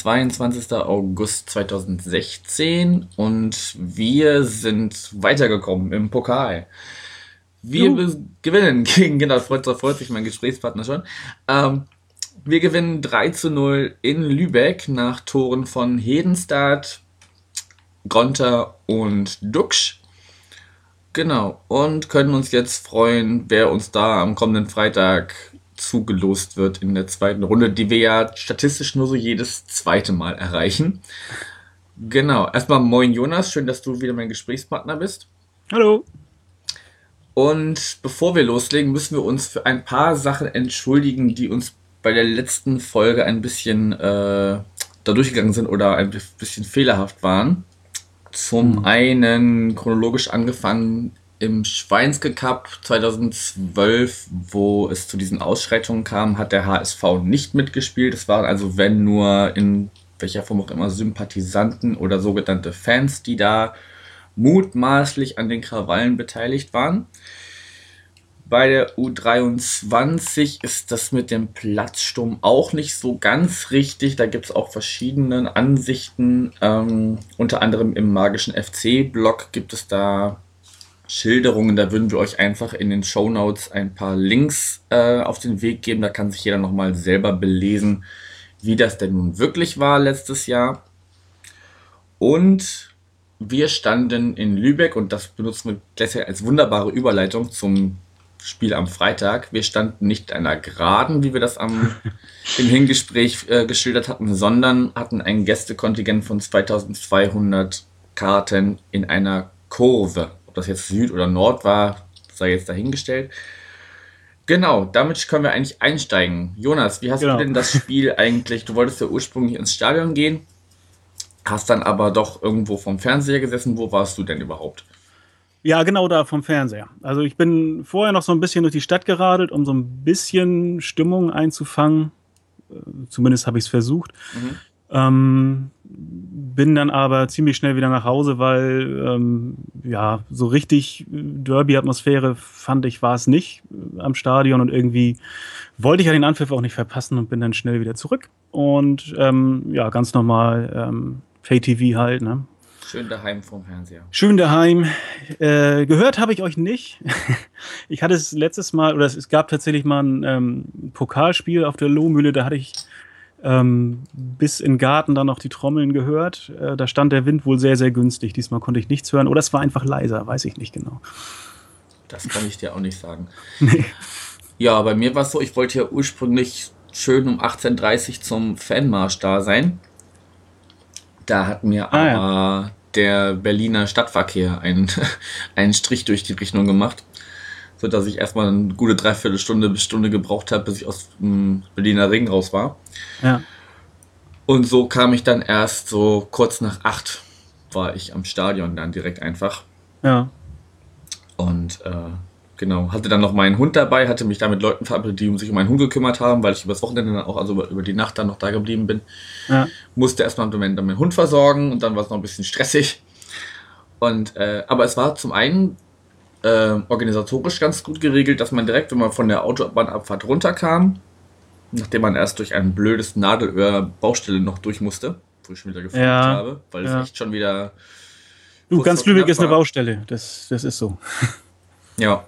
22. August 2016 und wir sind weitergekommen im Pokal. Wir Juhu. gewinnen gegen, genau, freut, freut sich mein Gesprächspartner schon. Ähm, wir gewinnen 3 zu 0 in Lübeck nach Toren von Hedenstadt, Gonter und Duxch. Genau, und können uns jetzt freuen, wer uns da am kommenden Freitag zugelost wird in der zweiten Runde, die wir ja statistisch nur so jedes zweite Mal erreichen. Genau, erstmal moin Jonas, schön, dass du wieder mein Gesprächspartner bist. Hallo. Und bevor wir loslegen, müssen wir uns für ein paar Sachen entschuldigen, die uns bei der letzten Folge ein bisschen äh, da durchgegangen sind oder ein bisschen fehlerhaft waren. Zum mhm. einen chronologisch angefangen im Schweinske Cup 2012, wo es zu diesen Ausschreitungen kam, hat der HSV nicht mitgespielt. Es waren also, wenn nur in welcher Form auch immer, Sympathisanten oder sogenannte Fans, die da mutmaßlich an den Krawallen beteiligt waren. Bei der U23 ist das mit dem Platzsturm auch nicht so ganz richtig. Da gibt es auch verschiedene Ansichten. Ähm, unter anderem im magischen FC-Blog gibt es da Schilderungen. Da würden wir euch einfach in den Show Notes ein paar Links äh, auf den Weg geben. Da kann sich jeder nochmal selber belesen, wie das denn nun wirklich war letztes Jahr. Und wir standen in Lübeck und das benutzen wir als wunderbare Überleitung zum Spiel am Freitag. Wir standen nicht einer Geraden, wie wir das am, im Hingespräch äh, geschildert hatten, sondern hatten ein Gästekontingent von 2200 Karten in einer Kurve. Das jetzt Süd oder Nord war, sei jetzt dahingestellt. Genau, damit können wir eigentlich einsteigen. Jonas, wie hast genau. du denn das Spiel eigentlich? Du wolltest ja ursprünglich ins Stadion gehen, hast dann aber doch irgendwo vom Fernseher gesessen. Wo warst du denn überhaupt? Ja, genau da vom Fernseher. Also ich bin vorher noch so ein bisschen durch die Stadt geradelt, um so ein bisschen Stimmung einzufangen. Äh, zumindest habe ich es versucht. Mhm. Ähm, bin dann aber ziemlich schnell wieder nach Hause, weil ähm, ja, so richtig Derby-Atmosphäre fand ich war es nicht äh, am Stadion und irgendwie wollte ich ja den Anpfiff auch nicht verpassen und bin dann schnell wieder zurück. Und ähm, ja, ganz normal ähm, Pay-TV halt, ne? Schön daheim vom Fernseher. Schön daheim. Äh, gehört habe ich euch nicht. ich hatte es letztes Mal, oder es gab tatsächlich mal ein ähm, Pokalspiel auf der Lohmühle, da hatte ich ähm, bis in Garten dann noch die Trommeln gehört. Äh, da stand der Wind wohl sehr, sehr günstig. Diesmal konnte ich nichts hören. Oder es war einfach leiser, weiß ich nicht genau. Das kann ich dir auch nicht sagen. Nee. Ja, bei mir war es so, ich wollte ja ursprünglich schön um 18.30 Uhr zum Fanmarsch da sein. Da hat mir ah, aber ja der Berliner Stadtverkehr einen, einen Strich durch die Rechnung gemacht. So dass ich erstmal eine gute Dreiviertelstunde bis Stunde gebraucht habe, bis ich aus dem Berliner Ring raus war. Ja. Und so kam ich dann erst so kurz nach acht war ich am Stadion dann direkt einfach. Ja. Und äh, Genau, hatte dann noch meinen Hund dabei, hatte mich da mit Leuten verabredet, die sich um meinen Hund gekümmert haben, weil ich übers Wochenende dann auch, also über die Nacht dann noch da geblieben bin. Ja. Musste erstmal im Moment dann meinen Hund versorgen und dann war es noch ein bisschen stressig. Und, äh, aber es war zum einen äh, organisatorisch ganz gut geregelt, dass man direkt, wenn man von der Autobahnabfahrt runterkam, nachdem man erst durch ein blödes Nadelöhr-Baustelle noch durch musste, wo ich schon wieder gefunden ja. habe, weil es echt schon wieder. Du, ganz Lübeck ist eine Baustelle, das, das ist so. Ja,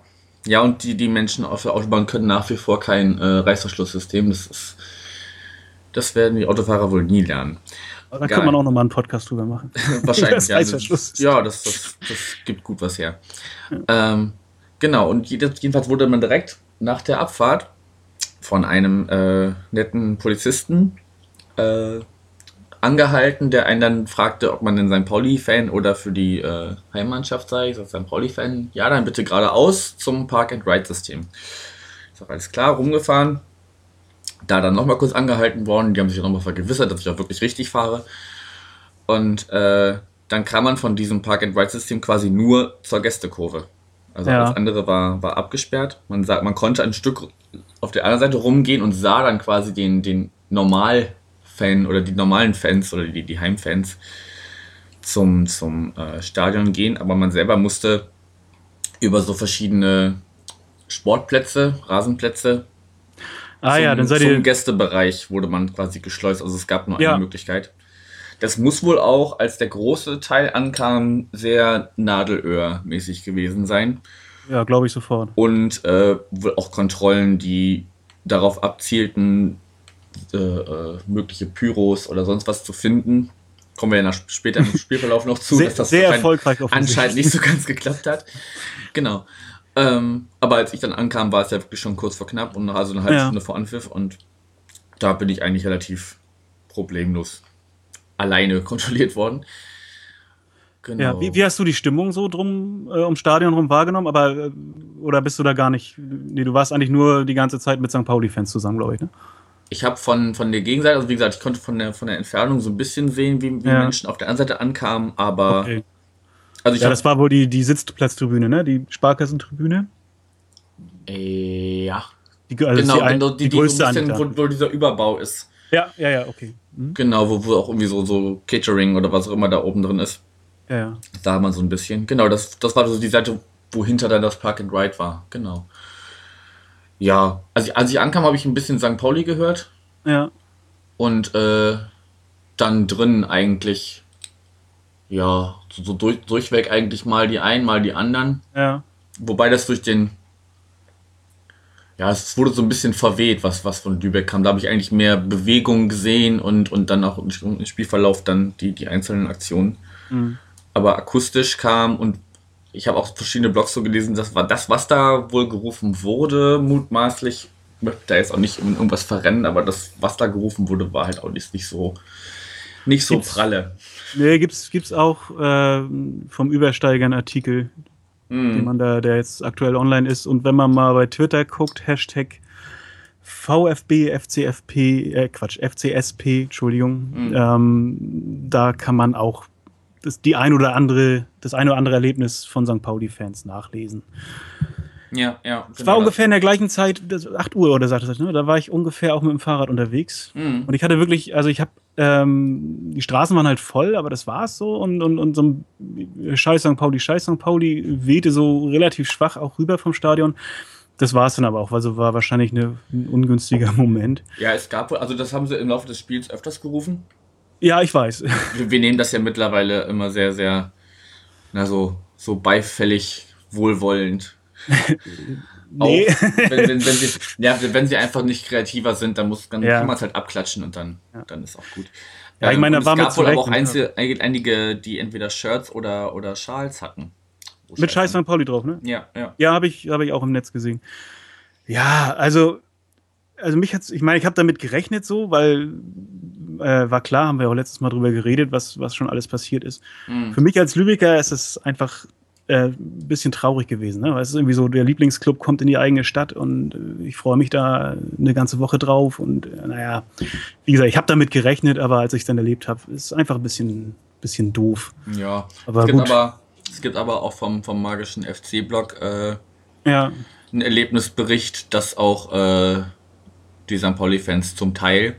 ja, und die, die Menschen auf der Autobahn können nach wie vor kein äh, Reißverschlusssystem. Das, ist, das werden die Autofahrer wohl nie lernen. Aber da kann man auch nochmal einen Podcast drüber machen. Wahrscheinlich, ja. Das, ja, das, das, das gibt gut was her. Ja. Ähm, genau, und jedenfalls wurde man direkt nach der Abfahrt von einem äh, netten Polizisten äh, angehalten, der einen dann fragte, ob man denn sein Pauli-Fan oder für die äh, Heimmannschaft sei. Ich sage, sein Pauli-Fan. Ja, dann bitte geradeaus zum Park-and-Ride-System. Ich sage, alles klar, rumgefahren. Da dann nochmal kurz angehalten worden. Die haben sich nochmal vergewissert, dass ich auch wirklich richtig fahre. Und äh, dann kam man von diesem Park-and-Ride-System quasi nur zur Gästekurve. Also ja. alles andere war, war abgesperrt. Man, sah, man konnte ein Stück auf der anderen Seite rumgehen und sah dann quasi den, den normal Fan oder die normalen Fans oder die, die Heimfans zum, zum äh, Stadion gehen, aber man selber musste über so verschiedene Sportplätze, Rasenplätze, Ah zum, ja, dann seid zum ihr. Gästebereich wurde man quasi geschleust. Also es gab nur Ja. eine Möglichkeit. Das muss wohl auch, als der große Teil ankam, sehr Nadelöhr-mäßig gewesen sein. Ja, glaube ich sofort. Und äh, wohl auch Kontrollen, die darauf abzielten, äh, äh, mögliche Pyros oder sonst was zu finden. Kommen wir ja nach, später im Spielverlauf noch zu, Sehr, dass das sehr erfolgreich anscheinend nicht so ganz geklappt hat. Genau. Ähm, aber als ich dann ankam, war es ja wirklich schon kurz vor knapp und also eine halbe Ja. Stunde vor Anpfiff und da bin ich eigentlich relativ problemlos alleine kontrolliert worden. Genau. Ja, wie, wie hast du die Stimmung so drum äh, ums Stadion rum wahrgenommen? Aber äh, oder bist du da gar nicht? Nee, du warst eigentlich nur die ganze Zeit mit St. Pauli-Fans zusammen, glaube ich. Ne? Ich habe von, von der Gegenseite, also wie gesagt, ich konnte von der, von der Entfernung so ein bisschen sehen, wie, wie Ja. Menschen auf der anderen Seite ankamen, aber Okay. Also Ja, das war wohl die, die Sitzplatztribüne, ne? Die Sparkassentribüne. äh, ja, Die, also genau, die, genau, die, die, die, so größte ein bisschen, wo, wo dieser Überbau ist. Ja, ja, ja, okay. Hm? Genau, wo, wo auch irgendwie so, so Catering oder was auch immer da oben drin ist. Ja, ja. Da hat man so ein bisschen. Genau, das, das war so die Seite, wo hinter dann das Park and Ride war. Genau. Ja, als ich, als ich ankam, habe ich ein bisschen St. Pauli gehört Ja, und äh, dann drin eigentlich, ja, so, durch, durchweg eigentlich mal die einen, mal die anderen. ja. Wobei das durch den, ja, es wurde so ein bisschen verweht, was, was von Lübeck kam. Da habe ich eigentlich mehr Bewegung gesehen und, und dann auch im Spielverlauf dann die, die einzelnen Aktionen. Mhm. Aber akustisch kam und ich habe auch verschiedene Blogs so gelesen, das war das, was da wohl gerufen wurde, mutmaßlich. Ich möchte da jetzt auch nicht um irgendwas verrennen, aber das, was da gerufen wurde, war halt auch nicht, nicht so, nicht so Gibt's- pralle. Nee, gibt's, gibt's auch äh, vom Übersteiger einen Artikel, den Hm. man da, der jetzt aktuell online ist. Und wenn man mal bei Twitter guckt, Hashtag VfB, FCFP, äh, Quatsch, FCSP, Entschuldigung, Mhm. ähm, da kann man auch das, die ein oder andere, das ein oder andere Erlebnis von St. Pauli-Fans nachlesen. Ja, ja. Es war ungefähr in der gleichen Zeit, das, 8 Uhr oder sagte das, ne? Da war ich ungefähr auch mit dem Fahrrad unterwegs. Mhm. Und ich hatte wirklich, also ich habe, ähm, die Straßen waren halt voll, aber das war's so. Und, und, und so ein Scheiß St. Pauli, Scheiß St. Pauli wehte so relativ schwach auch rüber vom Stadion. Das war's dann aber auch, also war wahrscheinlich eine, ein ungünstiger Moment. Ja, es gab wohl, also das haben sie im Laufe des Spiels öfters gerufen. Ja, ich weiß. Wir, wir nehmen das ja mittlerweile immer sehr, sehr, na so, so beifällig, wohlwollend. Nee. Auf, wenn, wenn, wenn, sie, ja, wenn sie einfach nicht kreativer sind, dann, muss, dann Ja. kann man es halt abklatschen und dann, dann ist auch gut. Ja, ich meine, und da war es gab wohl aber auch Zurecht, einzel, einige, einige, die entweder Shirts oder, oder Schals hatten. Wo Mit Scheiß St. Pauli drauf, ne? Ja, ja. Ja, habe ich, hab ich auch im Netz gesehen. Ja, also, also mich hat's, ich meine, ich habe damit gerechnet so, weil äh, war klar, haben wir auch letztes Mal drüber geredet, was, was schon alles passiert ist. Mhm. Für mich als Lübecker ist es einfach äh, ein bisschen traurig gewesen. Ne? Weil es ist irgendwie so, der Lieblingsclub kommt in die eigene Stadt und äh, ich freue mich da eine ganze Woche drauf. Und äh, naja, wie gesagt, ich habe damit gerechnet, aber als ich es dann erlebt habe, ist es einfach ein bisschen, bisschen doof. Ja, Aber es, gibt gut. aber, es gibt aber auch vom, vom magischen FC-Blog äh, Ja, einen Erlebnisbericht, dass auch die St. Pauli-Fans zum Teil,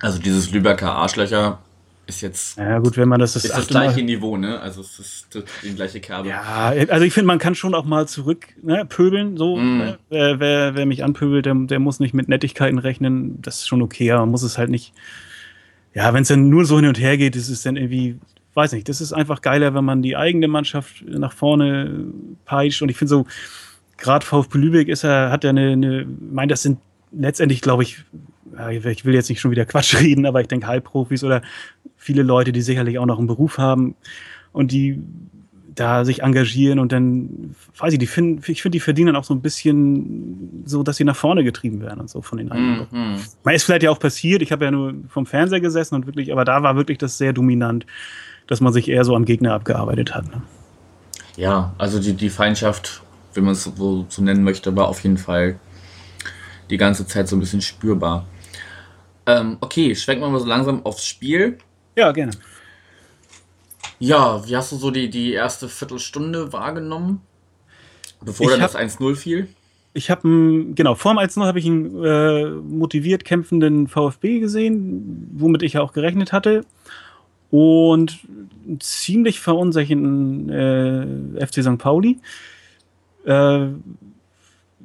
also dieses Lübecker Arschlöcher, ist jetzt naja, gut, wenn man das das, ist das achte Mal- gleiche Niveau, ne? Also es ist das, die gleiche Kerbe. Ja, also ich finde, man kann schon auch mal zurück ne, pöbeln. So, Mm. ne? wer, wer, wer mich anpöbelt, der, der muss nicht mit Nettigkeiten rechnen. Das ist schon okay, aber man muss es halt nicht. Ja, wenn es dann nur so hin und her geht, ist es dann irgendwie, weiß nicht, das ist einfach geiler, wenn man die eigene Mannschaft nach vorne peitscht. Und ich finde so, gerade VfB Lübeck ist er, hat ja eine, eine, ich meine, das sind letztendlich, glaube ich, ja, ich will jetzt nicht schon wieder Quatsch reden, aber ich denke Halbprofis oder viele Leute, die sicherlich auch noch einen Beruf haben und die da sich engagieren und dann, weiß ich, die finden, ich finde, die verdienen auch so ein bisschen so, dass sie nach vorne getrieben werden und so von den eigenen. Mhm. Man ist vielleicht ja auch passiert, ich habe ja nur vom Fernseher gesessen und wirklich, aber da war wirklich das sehr dominant, dass man sich eher so am Gegner abgearbeitet hat. Ne? Ja, also die, die Feindschaft, wenn man es so, so nennen möchte, war auf jeden Fall die ganze Zeit so ein bisschen spürbar. Ähm, okay, schwenken wir mal so langsam aufs Spiel. Ja, gerne. Ja, wie hast du so die, die erste Viertelstunde wahrgenommen? Bevor Ich dann hab- das 1-0 fiel? ich habe genau, vorm 1-0 habe ich einen äh, motiviert kämpfenden VfB gesehen, womit ich ja auch gerechnet hatte. Und einen ziemlich verunsichernden äh, FC St. Pauli. Äh,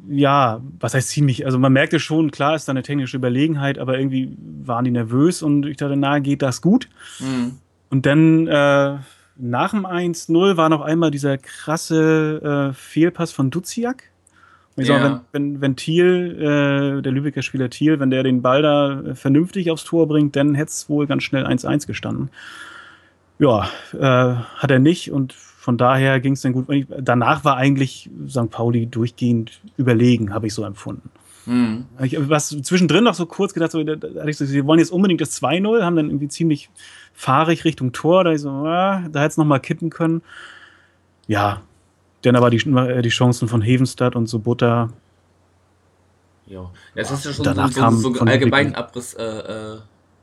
ja, was heißt ziemlich? Also man merkte schon, klar ist da eine technische Überlegenheit, aber irgendwie waren die nervös und ich dachte, na, geht das gut? Mhm. Und dann äh, nach dem 1-0 war noch einmal dieser krasse äh, Fehlpass von Duziak. Ich ja. sag, wenn, wenn, wenn Thiel, äh, der Lübecker Spieler Thiel, wenn der den Ball da äh, vernünftig aufs Tor bringt, dann hätte es wohl ganz schnell 1-1 gestanden. Ja, äh, hat er nicht und von daher ging es dann gut. Danach war eigentlich St. Pauli durchgehend überlegen, habe ich so empfunden. Mhm. Ich, was zwischendrin noch so kurz gedacht, so, da, da so, sie wollen jetzt unbedingt das 2-0, haben dann irgendwie ziemlich fahrig Richtung Tor, da ich so, ah, da hätte es nochmal kippen können. Ja, dann aber die, äh, die Chancen von Hevenstadt und so Butter. Ja, jetzt hast du schon so, so, so, so einen allgemeinen Abriss äh, äh,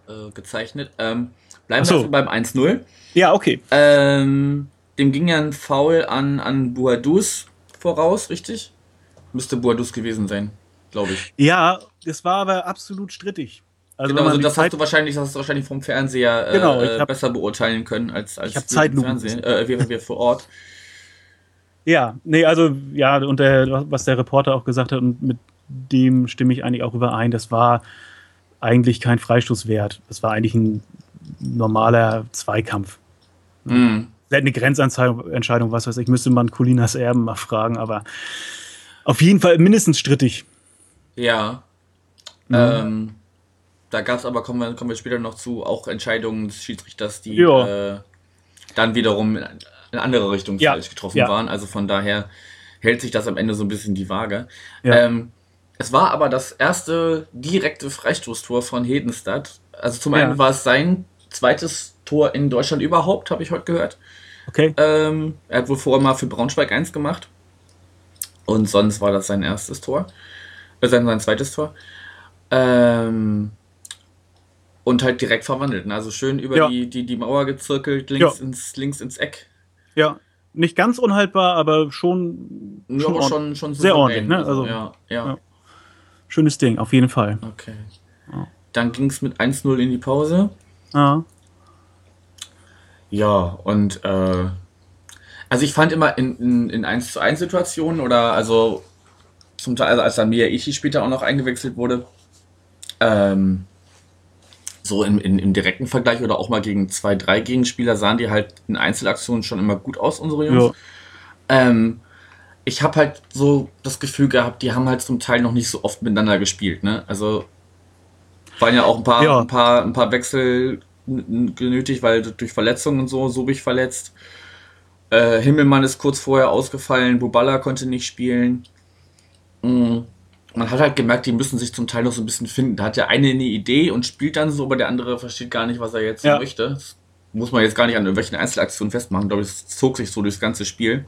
äh, gezeichnet. Ähm, bleiben wir so. beim 1-0. Ja, okay. Ähm, dem ging ja ein Foul an, an Buadus voraus, richtig? Müsste Buadus gewesen sein, glaube ich. Ja, es war aber absolut strittig. Also, genau, also das Zeit hast du wahrscheinlich, das hast du wahrscheinlich vom Fernseher äh, genau, hab, besser beurteilen können als als ich Zeit Fernsehen, äh, wir, wir vor Ort. Ja, nee, also ja, und der, was der Reporter auch gesagt hat, und mit dem stimme ich eigentlich auch überein, das war eigentlich kein Freistoß wert. Das war eigentlich ein normaler Zweikampf. Mhm eine Grenzentscheidung, was weiß ich, müsste man Colinas Erben mal fragen, aber auf jeden Fall mindestens strittig. Ja. Mhm. Ähm, da gab es aber, kommen wir, kommen wir später noch zu, auch Entscheidungen des Schiedsrichters, die äh, dann wiederum in eine andere Richtung ja. getroffen ja. waren. Also von daher hält sich das am Ende so ein bisschen die Waage. Ähm, es war aber das erste direkte Freistoßtor von Hedenstadt. Also zum einen war es sein zweites Tor in Deutschland überhaupt, habe ich heute gehört. Okay. Ähm, er hat wohl vorher mal für Braunschweig 1 gemacht. Und sonst war das sein erstes Tor. Äh, sein, sein zweites Tor. Ähm, und halt direkt verwandelt. Ne? Also schön über ja. die, die, die Mauer gezirkelt, links, ja. ins, links ins Eck. Ja, nicht ganz unhaltbar, aber schon, ja, schon, schon, schon sehr ordentlich. Ne? Also, ja, ja. Schönes Ding, auf jeden Fall. Okay. Dann ging es mit 1-0 in die Pause. Ja. Ja, und äh, also ich fand immer in, in, in 1 zu 1 Situationen oder also zum Teil, also als dann Miyaichi später auch noch eingewechselt wurde, ähm, so in, in, im direkten Vergleich oder auch mal gegen zwei, drei Gegenspieler sahen die halt in Einzelaktionen schon immer gut aus, unsere Jungs. Ja. Ähm, ich habe halt so das Gefühl gehabt, die haben halt zum Teil noch nicht so oft miteinander gespielt. Ne? Also waren ja auch ein paar, ja. ein paar, ein paar Wechsel genötigt, weil durch Verletzungen und so, so bin ich verletzt. Äh, Himmelmann ist kurz vorher ausgefallen, Bubala konnte nicht spielen. Mhm. Man hat halt gemerkt, die müssen sich zum Teil noch so ein bisschen finden. Da hat der eine eine Idee und spielt dann so, aber der andere versteht gar nicht, was er jetzt ja. möchte. Das muss man jetzt gar nicht an irgendwelchen Einzelaktionen festmachen. Ich glaube, es zog sich so durchs ganze Spiel.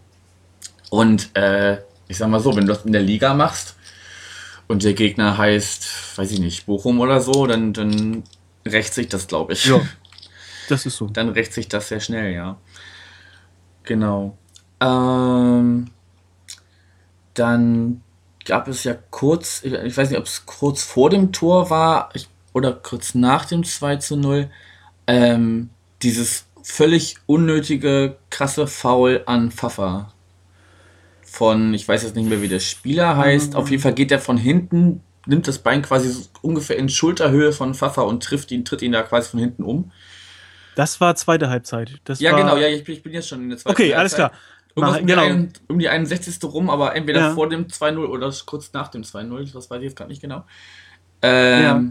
Und äh, ich sag mal so, wenn du das in der Liga machst und der Gegner heißt, weiß ich nicht, Bochum oder so, dann, dann rächt sich das, glaube ich. Ja, das ist so. Dann rächt sich das sehr schnell, ja. Genau. Ähm, dann gab es ja kurz, ich weiß nicht, ob es kurz vor dem Tor war ich, oder kurz nach dem 2 zu 0, ähm, dieses völlig unnötige, krasse Foul an Pfaffer. Von, ich weiß jetzt nicht mehr, wie der Spieler heißt. Mhm. Auf jeden Fall geht er von hinten nimmt das Bein quasi so ungefähr in Schulterhöhe von Pfaffer und trifft ihn, tritt ihn da quasi von hinten um. Das war zweite Halbzeit. Das ja, war... genau, ja, ich, ich, bin jetzt schon in der zweiten okay, Halbzeit. Okay, alles klar. Irgendwas um, genau. die um die 61. rum, aber entweder ja. vor dem 2-0 oder kurz nach dem 2-0, das weiß ich jetzt gerade nicht genau. Ähm, ja.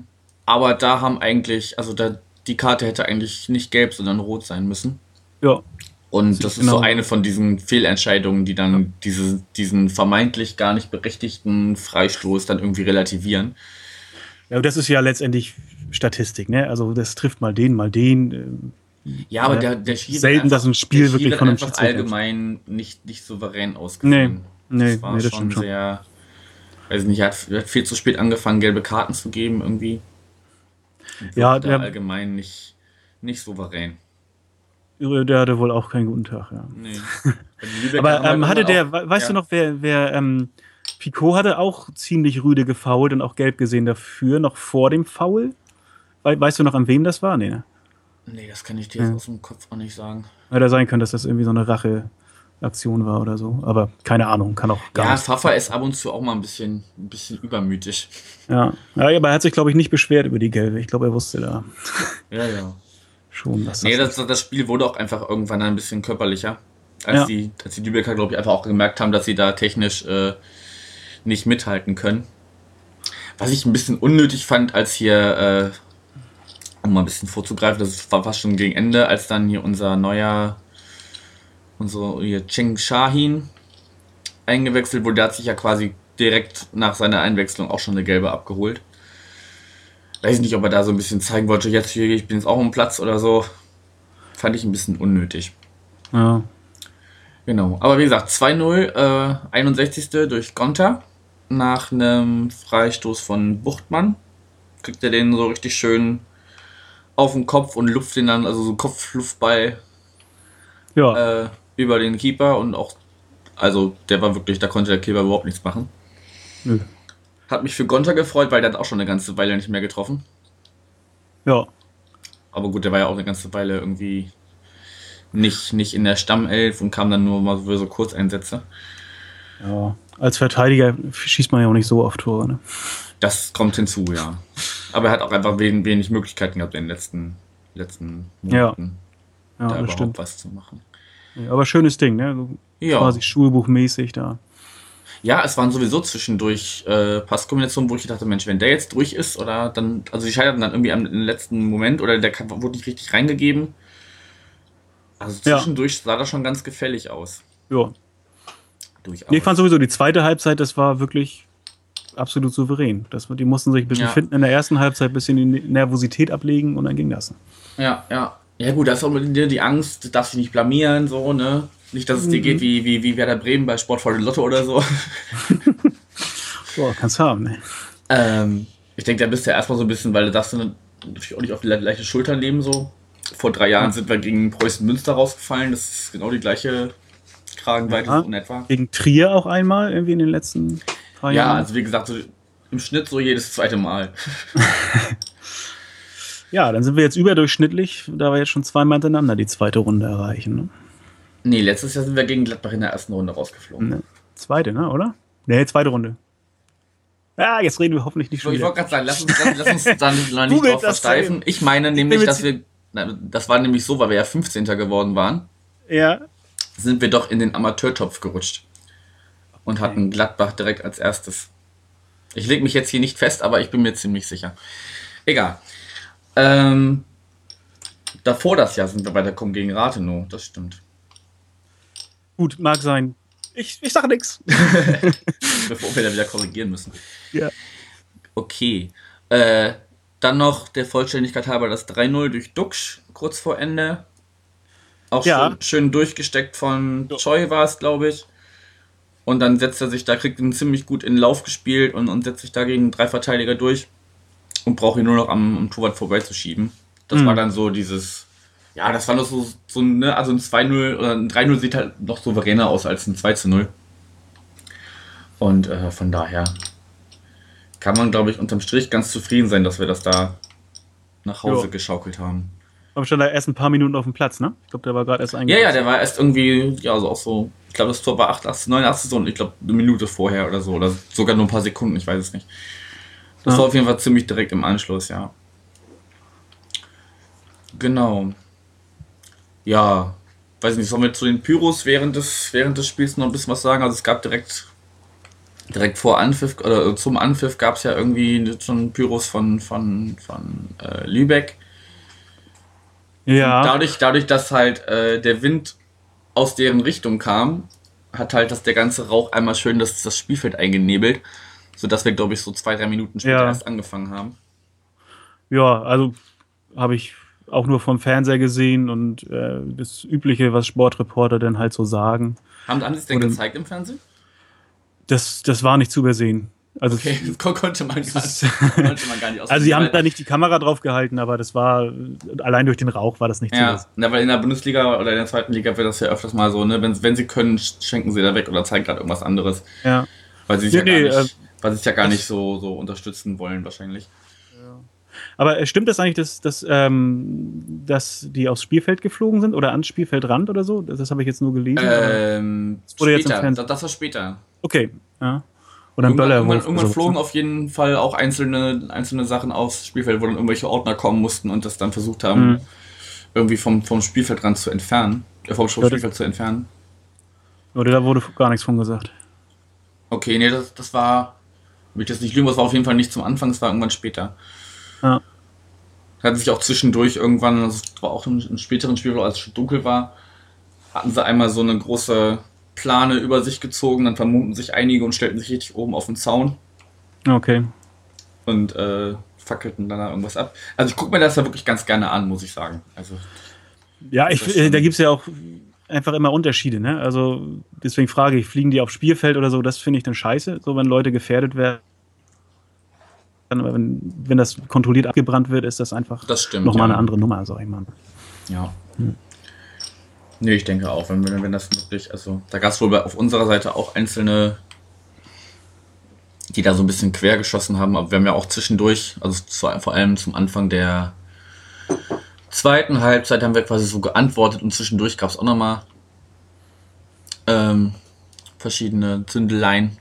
Aber da haben eigentlich, also da, die Karte hätte eigentlich nicht gelb, sondern rot sein müssen. Ja. Und das ist so eine von diesen Fehlentscheidungen, die dann diese, diesen vermeintlich gar nicht berechtigten Freistoß dann irgendwie relativieren. Ja, das ist ja letztendlich Statistik, ne? Also das trifft mal den, mal den. Ja, aber der, der Schiri selten, dass ein Spiel wirklich von einem Schiedsrichter allgemein nicht, nicht souverän ausgefallen. Nee, nee, das war nee, das schon sehr, weiß nicht, er hat, er hat, viel zu spät angefangen, gelbe Karten zu geben irgendwie. Ja, der allgemein nicht, nicht souverän. Der hatte wohl auch keinen guten Tag, ja. Nee. Aber ähm, hatte der, weißt ja. du noch, wer, wer, ähm, Picot hatte auch ziemlich rüde gefault und auch gelb gesehen dafür, noch vor dem Foul. We weißt du noch, an wem das war? Nee, ne? Nee, das kann ich dir jetzt aus dem Kopf auch nicht sagen. Hätte sein können, dass das irgendwie so eine Rache-Aktion war oder so. Aber keine Ahnung, kann auch gar Ja, nicht. Pfaffer ist ab und zu auch mal ein bisschen, ein bisschen übermütig. Ja. ja, aber er hat sich, glaube ich, nicht beschwert über die gelbe. Ich glaube, er wusste da Ja, ja. Schon, dass Nee, das, das Spiel wurde auch einfach irgendwann ein bisschen körperlicher. Als, Ja. die, als die Lübecker, glaube ich, einfach auch gemerkt haben, dass sie da technisch äh, nicht mithalten können. Was ich ein bisschen unnötig fand, als hier, äh, um mal ein bisschen vorzugreifen, das war fast schon gegen Ende, als dann hier unser neuer, unser hier Cheng Shahin eingewechselt wurde. Der hat sich ja quasi direkt nach seiner Einwechslung auch schon eine gelbe abgeholt. Weiß nicht, ob er da so ein bisschen zeigen wollte, jetzt hier, ich bin jetzt auch am Platz oder so. Fand ich ein bisschen unnötig. Ja. Genau. Aber wie gesagt, 2-0, äh, 61. durch Gonta. Nach einem Freistoß von Buchtmann. Kriegt er den so richtig schön auf den Kopf und lupft den dann, also so Kopfluftball Ja, äh, über den Keeper und auch, also der war wirklich, da konnte der Keeper überhaupt nichts machen. nö. Hat mich für Gonta gefreut, weil der hat auch schon eine ganze Weile nicht mehr getroffen. ja. Aber gut, der war ja auch eine ganze Weile irgendwie nicht, nicht in der Stammelf und kam dann nur mal für so Kurzeinsätze. Ja. Als Verteidiger schießt man ja auch nicht so oft Tore. Ne? Das kommt hinzu, ja. Aber er hat auch einfach wenig, wenig Möglichkeiten gehabt in den letzten, letzten Ja. Monaten, Ja, da das überhaupt stimmt. was zu machen. Ja, aber schönes Ding, ne? So Ja. Quasi schulbuchmäßig da. Ja, es waren sowieso zwischendurch äh, Passkombinationen, wo ich dachte, Mensch, wenn der jetzt durch ist, oder dann, also die scheiterten dann irgendwie am im letzten Moment oder der wurde nicht richtig reingegeben. Also Ja. zwischendurch sah das schon ganz gefällig aus. Ja. Durchaus. Nee, ich fand sowieso die zweite Halbzeit, das war wirklich absolut souverän. Das, die mussten sich ein bisschen Ja. finden in der ersten Halbzeit, ein bisschen die Nervosität ablegen und dann ging das. Ja, ja. Ja gut, da ist auch mit dir die Angst, du darfst dich nicht blamieren, so, ne? Nicht, dass es dir Mhm. geht wie, wie, wie Werder Bremen bei Sportvoll Lotto oder so. Boah, kannst haben, ne? Ähm, ich denke, da bist du ja erstmal so ein bisschen, weil du darfst dann natürlich auch nicht auf die le- leichte Schulter nehmen, so. Vor drei Jahren sind wir gegen Preußen Münster rausgefallen, das ist genau die gleiche Kragenweite Ja. in etwa. Gegen Trier auch einmal, irgendwie in den letzten paar Ja, Jahren. also wie gesagt, so im Schnitt so jedes zweite Mal. ja, dann sind wir jetzt überdurchschnittlich, da wir jetzt schon zweimal hintereinander die zweite Runde erreichen. Ne? Nee, letztes Jahr sind wir gegen Gladbach in der ersten Runde rausgeflogen. Ne, zweite, ne, oder? Ne, zweite Runde. Ja, jetzt reden wir hoffentlich nicht So, schon ich wollte gerade sagen, lass uns, lass, lass uns dann noch nicht drauf versteifen. Ich meine nämlich, dass wir, na, das war nämlich so, weil wir ja 15. geworden waren, Ja, sind wir doch in den Amateurtopf gerutscht. Und hatten Gladbach direkt als erstes. Ich lege mich jetzt hier nicht fest, aber ich bin mir ziemlich sicher. Egal. Ähm, davor das Jahr sind wir weitergekommen gegen Rathenow, das stimmt. gut, mag sein. Ich, ich sage nix. Bevor wir da wieder korrigieren müssen. ja. Okay. Äh, dann noch der Vollständigkeit halber das 3-0 durch Duxch kurz vor Ende. Auch Ja. schön, schön durchgesteckt von Ja. Choi war es, glaube ich. Und dann setzt er sich da, kriegt ihn ziemlich gut in den Lauf gespielt und, und setzt sich da gegen drei Verteidiger durch und braucht ihn nur noch am, am Torwart vorbeizuschieben. Das Mhm. war dann so dieses, ja, das war noch so, so ne, also ein 2-0 oder ein 3-0 sieht halt noch souveräner aus als ein 2-0. Und äh, von daher kann man, glaube ich, unterm Strich ganz zufrieden sein, dass wir das da nach Hause Ja. geschaukelt haben. Aber stand da erst ein paar Minuten auf dem Platz, ne? Ich glaube, der war gerade erst Ja, eingewechselt. ja, der war erst irgendwie, ja, so auch so, ich glaube, das Tor war 88, 89 so und ich glaube, eine Minute vorher oder so, oder sogar nur ein paar Sekunden, ich weiß es nicht. Das Ja. war auf jeden Fall ziemlich direkt im Anschluss, ja. Genau. Ja, weiß nicht, sollen wir zu den Pyros während des, während des Spiels noch ein bisschen was sagen? Also es gab direkt, direkt vor Anpfiff, oder zum Anpfiff gab es ja irgendwie schon Pyros von, von, von äh, Lübeck. Ja, Dadurch, dadurch, dass halt äh, der Wind aus deren Richtung kam, hat halt das der ganze Rauch einmal schön das, das Spielfeld eingenebelt, sodass wir, glaube ich, so zwei, drei Minuten später Ja. erst angefangen haben. ja, also habe ich auch nur vom Fernseher gesehen und äh, das Übliche, was Sportreporter dann halt so sagen. Haben, haben sie es denn Oder- gezeigt im Fernsehen? Das, das war nicht zu übersehen. Also, Okay, das kon- konnte man gar nicht, ist- konnte man gar nicht also sie haben da nicht die Kamera drauf gehalten, aber das war, allein durch den Rauch war das nicht zu Ja, übersehen. na, weil in der Bundesliga oder in der zweiten Liga wird das ja öfters mal so, ne? Wenn, wenn sie können, schenken sie da weg oder zeigen gerade irgendwas anderes. Ja. Weil sie es ja, nee, nicht, äh, sie es ja gar nicht so, so unterstützen wollen, wahrscheinlich. Aber stimmt das eigentlich, dass, dass, ähm, dass die aufs Spielfeld geflogen sind oder ans Spielfeldrand oder so? Das, das habe ich jetzt nur gelesen. Ähm, oder später. Jetzt das war später. Okay, ja. Oder Böller. Irgendwann, irgendwann so. flogen auf jeden Fall auch einzelne, einzelne Sachen aufs Spielfeld, wo dann irgendwelche Ordner kommen mussten und das dann versucht haben, mhm. irgendwie vom, vom Spielfeldrand zu entfernen. Äh, vom Spielfeld zu entfernen. Oder da wurde gar nichts von gesagt. Okay, nee, das, das war, will ich das nicht lügen, das war auf jeden Fall nicht zum Anfang, es war irgendwann später. Ja. Hatten sich auch zwischendurch irgendwann, das war auch im, im späteren Spiel, als es schon dunkel war, hatten sie einmal so eine große Plane über sich gezogen, dann vermummten sich einige und stellten sich richtig oben auf den Zaun. Okay. Und äh, fackelten dann da irgendwas ab. Also ich gucke mir das ja wirklich ganz gerne an, muss ich sagen. Also, ja, ich, äh, da gibt es ja auch einfach immer Unterschiede. Ne? Also deswegen frage ich, fliegen die aufs Spielfeld oder so, das finde ich dann scheiße, so wenn Leute gefährdet werden aber wenn, wenn das kontrolliert abgebrannt wird, ist das einfach das stimmt, nochmal ja. eine andere Nummer, sag ich mal. Ja. Hm. Nee, ich denke auch, wenn, wenn das wirklich, also da gab es wohl auf unserer Seite auch einzelne, die da so ein bisschen quer geschossen haben, aber wir haben ja auch zwischendurch, also zu, vor allem zum Anfang der zweiten Halbzeit haben wir quasi so geantwortet und zwischendurch gab es auch nochmal ähm, verschiedene Zündeleien.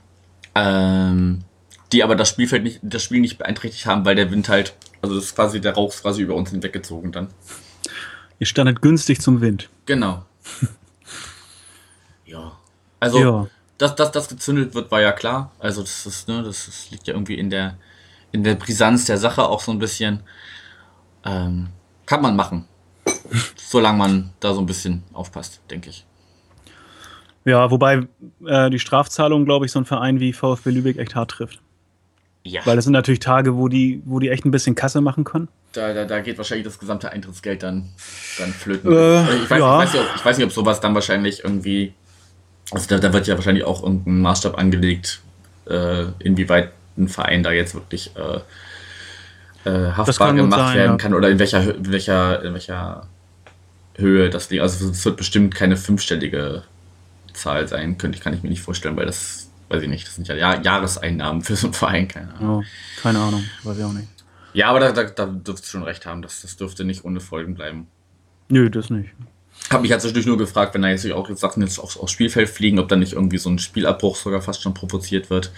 Ähm, die aber das Spielfeld nicht, das Spiel nicht beeinträchtigt haben, weil der Wind halt, also das ist quasi, der Rauch ist quasi über uns hinweggezogen dann. Ihr standet günstig zum Wind. Genau. ja. Also, ja. Dass, dass das gezündelt wird, war ja klar. Also, das ist, ne, das, das liegt ja irgendwie in der, in der Brisanz der Sache auch so ein bisschen. Ähm, kann man machen. Solange man da so ein bisschen aufpasst, denke ich. Ja, wobei äh, die Strafzahlung, glaube ich, so ein Verein wie VfB Lübeck echt hart trifft. Ja. Weil das sind natürlich Tage, wo die, wo die echt ein bisschen Kasse machen können. Da, da, da geht wahrscheinlich das gesamte Eintrittsgeld dann, dann flöten. Äh, ich, weiß, ja. ich, weiß nicht, ob, ich weiß nicht, ob sowas dann wahrscheinlich irgendwie. Also da, da wird ja wahrscheinlich auch irgendein Maßstab angelegt, äh, inwieweit ein Verein da jetzt wirklich äh, haftbar gemacht sein, werden ja. kann oder in welcher, in welcher, in welcher Höhe das liegt. Also es wird bestimmt keine fünfstellige Zahl sein, könnte ich, kann ich mir nicht vorstellen, weil das weiß ich nicht, das sind ja Jahr Jahreseinnahmen für so einen Verein, keine Ahnung. Oh, keine Ahnung, weiß ich auch nicht. Ja, aber da, da, da dürft ihr schon recht haben, das, das dürfte nicht ohne Folgen bleiben. Nö, das nicht. Hab mich zwischendurch nur gefragt, wenn da jetzt auch jetzt Sachen jetzt aufs, aufs Spielfeld fliegen, ob da nicht irgendwie so ein Spielabbruch sogar fast schon provoziert wird.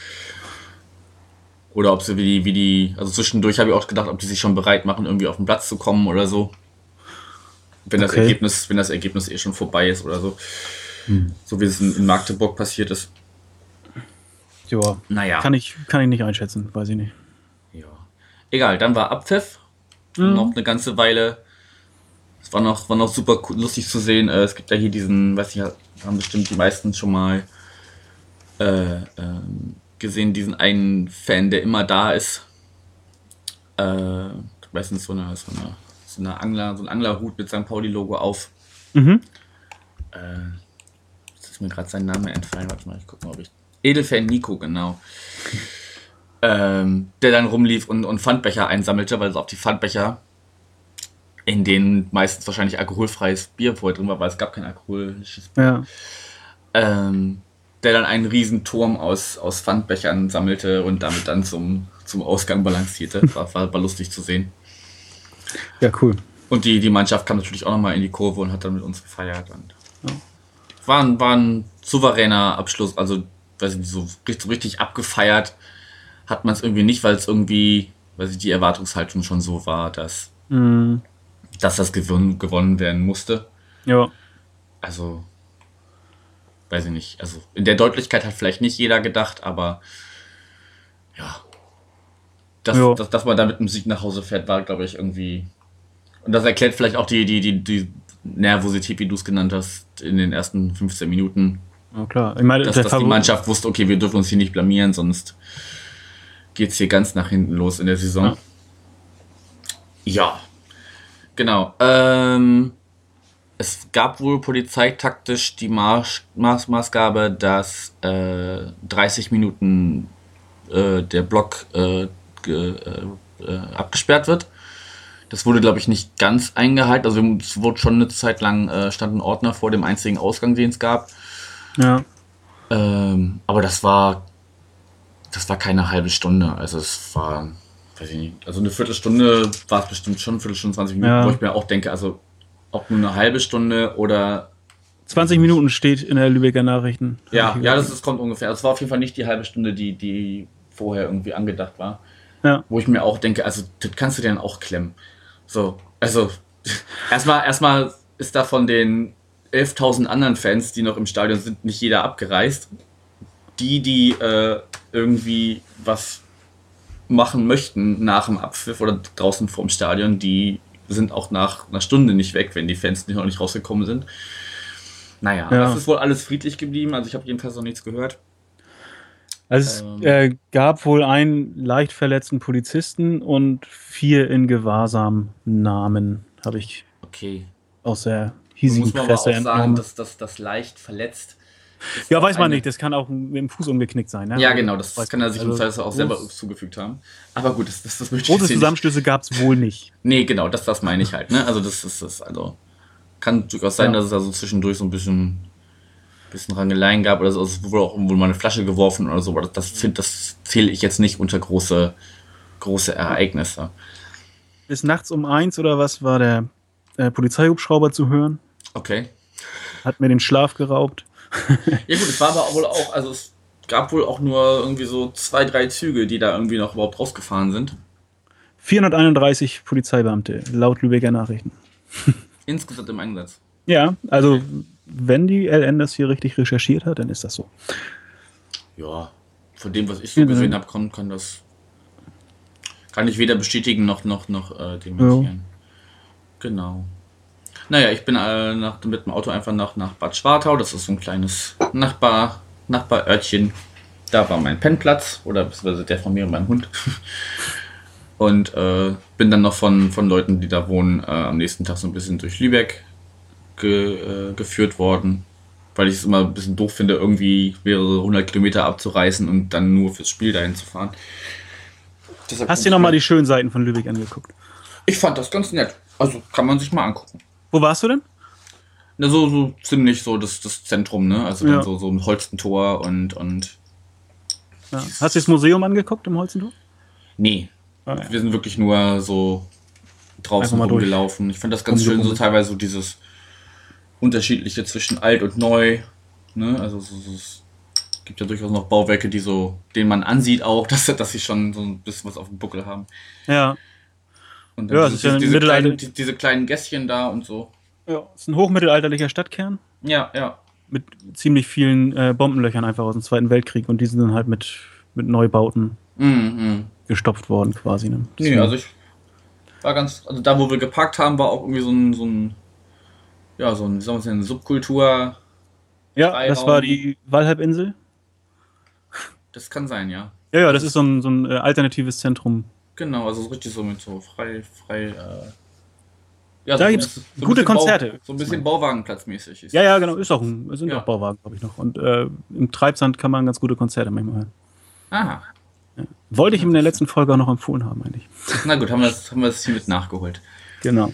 Oder ob sie wie die, wie die, also zwischendurch habe ich auch gedacht, ob die sich schon bereit machen, irgendwie auf den Platz zu kommen oder so. Wenn okay. das Ergebnis, wenn das Ergebnis eh schon vorbei ist oder so. Hm. So wie es in, Magdeburg passiert ist. Ja, naja. Kann ich, kann ich nicht einschätzen, weiß ich nicht. Ja. Egal, dann war Abpfiff. Mhm. Noch eine ganze Weile. Es war noch, war noch super lustig zu sehen. Äh, es gibt ja hier diesen, weiß ich, haben bestimmt die meisten schon mal äh, äh, gesehen, diesen einen Fan, der immer da ist. Äh, meistens so eine, so eine, so eine Angler, so ein Anglerhut mit St. Pauli-Logo auf. Mhm. Äh, jetzt ist mir gerade sein Name entfallen. Warte mal, ich gucke mal, ob ich Edelfan Nico, genau. Ähm, der dann rumlief und, und Pfandbecher einsammelte, weil es auf die Pfandbecher, in denen meistens wahrscheinlich alkoholfreies Bier vorher drin war, weil es gab kein alkoholisches Bier. Ja. Ähm, der dann einen riesen Turm aus, aus Pfandbechern sammelte und damit dann zum, zum Ausgang balancierte. War, war, war lustig zu sehen. Ja, cool. Und die, die Mannschaft kam natürlich auch nochmal in die Kurve und hat dann mit uns gefeiert. Und ja. war, war ein souveräner Abschluss. Also weiß ich nicht, so richtig, richtig abgefeiert hat man es irgendwie nicht, weil es irgendwie, weiß ich, die Erwartungshaltung schon so war, dass, mm. dass das gewon gewonnen werden musste. Ja. Also, weiß ich nicht. Also, in der Deutlichkeit hat vielleicht nicht jeder gedacht, aber ja. Dass, ja. dass, dass man da mit einem Sieg nach Hause fährt, war, glaube ich, irgendwie. Und das erklärt vielleicht auch die, die, die, die Nervosität, wie du es genannt hast, in den ersten 15 Minuten ja, klar. Ich meine, dass, dass die Mannschaft wusste, okay, wir dürfen uns hier nicht blamieren, sonst geht es hier ganz nach hinten los in der Saison. Ja, ja. genau. Ähm, es gab wohl polizeitaktisch die Maß Maß Maßgabe, dass äh, 30 Minuten äh, der Block äh, äh, äh, abgesperrt wird. Das wurde, glaube ich, nicht ganz eingehalten. Also es wurde schon eine Zeit lang äh, stand ein Ordner vor dem einzigen Ausgang, den es gab. Ja. Ähm, aber das war das war keine halbe Stunde. Also es war, weiß ich nicht, also eine Viertelstunde war es bestimmt schon, Viertelstunde, 20 Minuten, Ja. wo ich mir auch denke, also ob nur eine halbe Stunde oder 20 Minuten steht in der Lübecker Nachrichten. ja, ja, das ist, kommt ungefähr. Es war auf jeden Fall nicht die halbe Stunde, die, die vorher irgendwie angedacht war. Ja. Wo ich mir auch denke, also das kannst du dir dann auch klemmen. So, also erstmal, erstmal ist da von den 11.000 anderen Fans, die noch im Stadion sind, nicht jeder abgereist. Die, die äh, irgendwie was machen möchten nach dem Abpfiff oder draußen vorm Stadion, die sind auch nach einer Stunde nicht weg, wenn die Fans noch nicht rausgekommen sind. Naja, Ja. das ist wohl alles friedlich geblieben. Also ich habe jedenfalls noch nichts gehört. Also Ähm. es äh, gab wohl einen leicht verletzten Polizisten und vier in Gewahrsam Namen, habe ich Okay. aus der hiesigen muss man aber auch Presse sagen, entnommen. dass das, das leicht verletzt. Ja, weiß man eine- nicht, das kann auch mit dem Fuß umgeknickt sein. Ne? Ja, Also, genau, das weiß kann er sich Also, im Zweifel auch selber zugefügt haben. Aber gut, das, das, das möchte ich Große. Zusammenstöße gab es wohl nicht. Nee, genau, das, das meine ich halt. Ne? Also das ist das, also kann durchaus sein, Ja. dass es da so zwischendurch so ein bisschen, bisschen Rangeleien gab oder so. Also es wurde auch irgendwo mal eine Flasche geworfen oder so, aber das, das, das zähle ich jetzt nicht unter große, große Ereignisse. Bis nachts um eins oder was war der äh, Polizeihubschrauber zu hören? Okay. Hat mir den Schlaf geraubt. Ja gut, es war aber wohl auch, also es gab wohl auch nur irgendwie so zwei, drei Züge, die da irgendwie noch überhaupt rausgefahren sind. 431 Polizeibeamte, laut Lübecker Nachrichten. Insgesamt im Einsatz. Ja, also wenn die LN das hier richtig recherchiert hat, dann ist das so. Ja, von dem, was ich so Ja, gesehen habe, kann, kann das. Kann ich weder bestätigen noch, noch, noch äh, dementieren. Genau. Naja, ich bin äh, nach, mit dem Auto einfach nach, nach Bad Schwartau. Das ist so ein kleines Nachbar, Nachbarörtchen. Da war mein Pennplatz oder beziehungsweise der von mir und meinem Hund. Und äh, bin dann noch von, von Leuten, die da wohnen, äh, am nächsten Tag so ein bisschen durch Lübeck ge, äh, geführt worden. Weil ich es immer ein bisschen doof finde, irgendwie mehrere hundert Kilometer abzureißen und dann nur fürs Spiel dahin zu fahren. Deshalb Hast du ich noch mal die schönen Seiten von Lübeck angeguckt? Ich fand das ganz nett. Also kann man sich mal angucken. Wo warst du denn? Na, so, so ziemlich so das, das Zentrum, ne? Also Ja. dann so, so ein Holstentor und, und. Ja. Hast du das Museum angeguckt im Holzentor? Nee. Ah, ja. Wir sind wirklich nur so draußen rumgelaufen. Ich fand das ganz schön, so teilweise so dieses unterschiedliche zwischen alt und neu. Ne? Also so, so, es gibt ja durchaus noch Bauwerke, die so, denen man ansieht auch, dass, dass sie schon so ein bisschen was auf dem Buckel haben. Ja. Und Ja, es diese, ist ja diese, kleinen, die, diese kleinen Gässchen da und so. ja. ist ein hochmittelalterlicher Stadtkern Ja, ja. mit ziemlich vielen äh, Bombenlöchern einfach aus dem Zweiten Weltkrieg und die sind dann halt mit, mit Neubauten Mhm, mhm. gestopft worden quasi. Ne? Nee, also ich war ganz, also da wo wir geparkt haben, war auch irgendwie so ein, so ein ja, so ein, wie soll man es nennen, Subkultur. ja, Freiraum. das war die Walhalbinsel. Das kann sein, ja. Ja, ja, das ist so ein, so ein äh, alternatives Zentrum. Genau, also so richtig so mit so frei, frei, äh, ja, Da so gibt's ein gute bisschen Konzerte. Bau, so ein bisschen Bauwagenplatzmäßig ist. Ja, ja, genau, ist auch ein, es sind Ja. auch Bauwagen, glaube ich, noch. Und äh, im Treibsand kann man ganz gute Konzerte manchmal hören. Aha. Wollte ich ihm in der letzten Folge auch noch empfohlen haben, eigentlich. Na gut, haben wir das, haben wir das hiermit nachgeholt. Genau.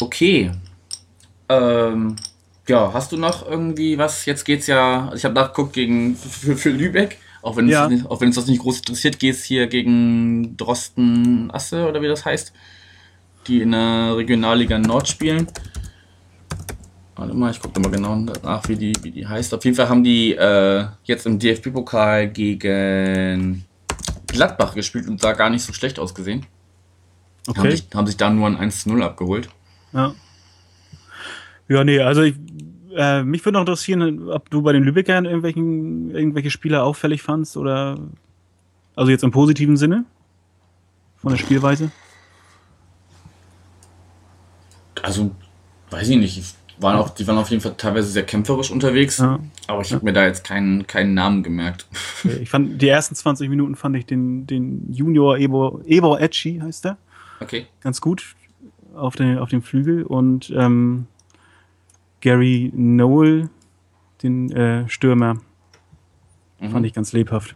Okay. Ähm, ja, hast du noch irgendwie was? Jetzt geht's ja, also ich habe nachgeguckt gegen für, für Lübeck, auch wenn, Ja. es, auch wenn es das nicht groß interessiert, geht's hier gegen Drosten Asse oder wie das heißt, die in der Regionalliga Nord spielen. Warte mal, ich gucke mal genau nach, wie die, wie die heißt. Auf jeden Fall haben die äh, jetzt im DFB-Pokal gegen Gladbach gespielt und sah gar nicht so schlecht ausgesehen. Haben, Okay. sich, haben sich da nur ein 1 zu 0 abgeholt. Ja. Ja, nee, also ich, äh, mich würde noch interessieren, ob du bei den Lübeckern irgendwelchen, irgendwelche Spieler auffällig fandst oder also jetzt im positiven Sinne von der Spielweise. Also, weiß ich nicht. Die waren, auch, die waren auf jeden Fall teilweise sehr kämpferisch unterwegs. Ja. Aber ich habe mir da jetzt keinen, keinen Namen gemerkt. Ich fand die ersten 20 Minuten fand ich den, den Junior Ebor, Ebor Etschi heißt der Okay. ganz gut auf, den, auf dem Flügel und ähm, Gary Noel, den äh, Stürmer, Mhm. fand ich ganz lebhaft.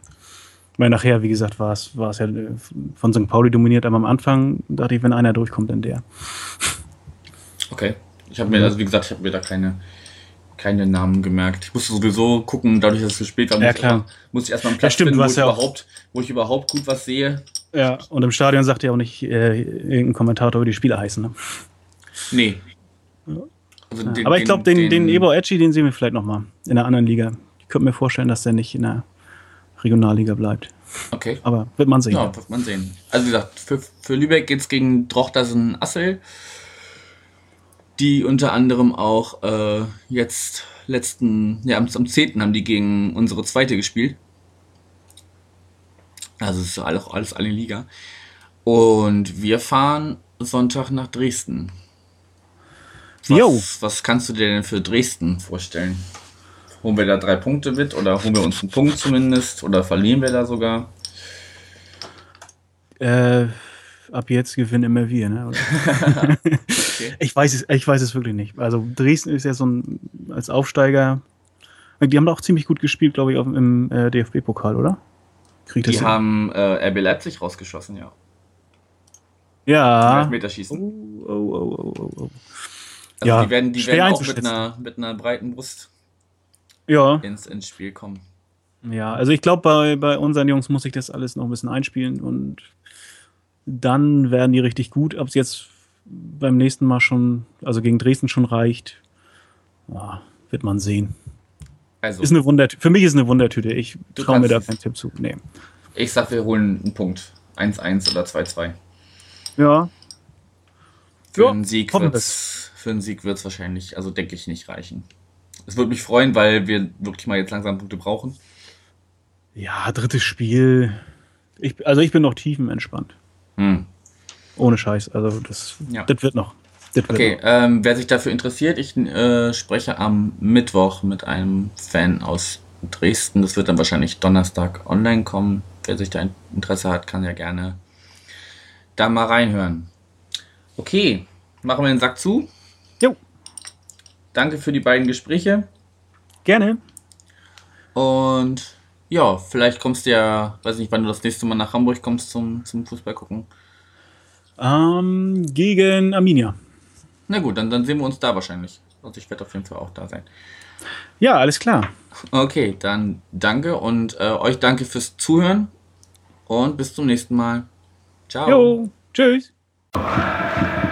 Weil nachher, wie gesagt, war es, war es ja äh, von St. Pauli dominiert, aber am Anfang dachte ich, wenn einer durchkommt, dann der. Okay. Ich habe mir, also wie gesagt, ich habe mir da keine, keine Namen gemerkt. Ich musste sowieso gucken, dadurch, dass es gespielt war, Ja, muss, ich klar. erstmal- muss ich erstmal einen Platz stimmt, finden, wo ich, ja überhaupt, wo ich überhaupt gut was sehe. Ja, und im Stadion sagt ja auch nicht äh, irgendein Kommentator, wie die Spieler heißen. Ne? Nee. Also den- Aber ich glaube, den, den, Ebo Ecci, den sehen wir vielleicht nochmal in einer anderen Liga. Ich könnte mir vorstellen, dass der nicht in der Regionalliga bleibt. Okay. Aber wird man sehen. Ja, wird man sehen. Also wie gesagt, für, für Lübeck geht's gegen Drochtersen Assel, die unter anderem auch äh, jetzt letzten, ja, am, am 10. haben die gegen unsere zweite gespielt. Also es ist alles, alles eine Liga. Und wir fahren Sonntag nach Dresden. Was, Jo. was kannst du dir denn für Dresden vorstellen? Holen wir da drei Punkte mit oder holen wir uns einen Punkt zumindest oder verlieren wir da sogar? Äh, ab jetzt gewinnen immer wir. Ne? Oder? ich, weiß es, ich weiß es wirklich nicht. Also Dresden ist ja so ein als Aufsteiger. Die haben auch ziemlich gut gespielt, glaube ich, auf, im äh, DFB-Pokal, oder? Kriegt Die haben äh, RB Leipzig rausgeschossen, ja. ja. Elfmeterschießen. Oh, oh, oh, oh, oh, oh. Also ja, die werden, die werden auch mit einer, mit einer breiten Brust Ja, ins, ins Spiel kommen. ja. Also ich glaube, bei, bei unseren Jungs muss ich das alles noch ein bisschen einspielen und dann werden die richtig gut. Ob es jetzt beim nächsten Mal schon, also gegen Dresden schon reicht, ja, wird man sehen. Also, Ist eine Wundertüte. Für mich ist eine Wundertüte. Ich traue mir da keinen Tipp zu. Nee. ich sag, wir holen einen Punkt. 1-1 oder 2-2. Ja. Für Ja, einen Sieg wird's, für einen Sieg wird's wahrscheinlich, also denke ich, nicht reichen. Es würde mich freuen, weil wir wirklich mal jetzt langsam Punkte brauchen. Ja, drittes Spiel. Ich, also ich bin noch tiefenentspannt. Hm. Ohne Scheiß. Also das, Ja. das wird noch. Das wird Okay, noch. ähm, wer sich dafür interessiert, ich äh, spreche am Mittwoch mit einem Fan aus Dresden. Das wird dann wahrscheinlich Donnerstag online kommen. Wer sich da Interesse hat, kann ja gerne da mal reinhören. Okay, machen wir den Sack zu. Jo, Danke für die beiden Gespräche. gerne. Und ja, vielleicht kommst du ja, weiß nicht, wann du das nächste Mal nach Hamburg kommst zum, zum Fußball gucken. Ähm, gegen Arminia. Na gut, dann, dann sehen wir uns da wahrscheinlich. Also ich werde auf jeden Fall auch da sein. Ja, alles klar. Okay, dann danke und äh, euch danke fürs Zuhören und bis zum nächsten Mal. Ciao. Jo, tschüss. Thank you.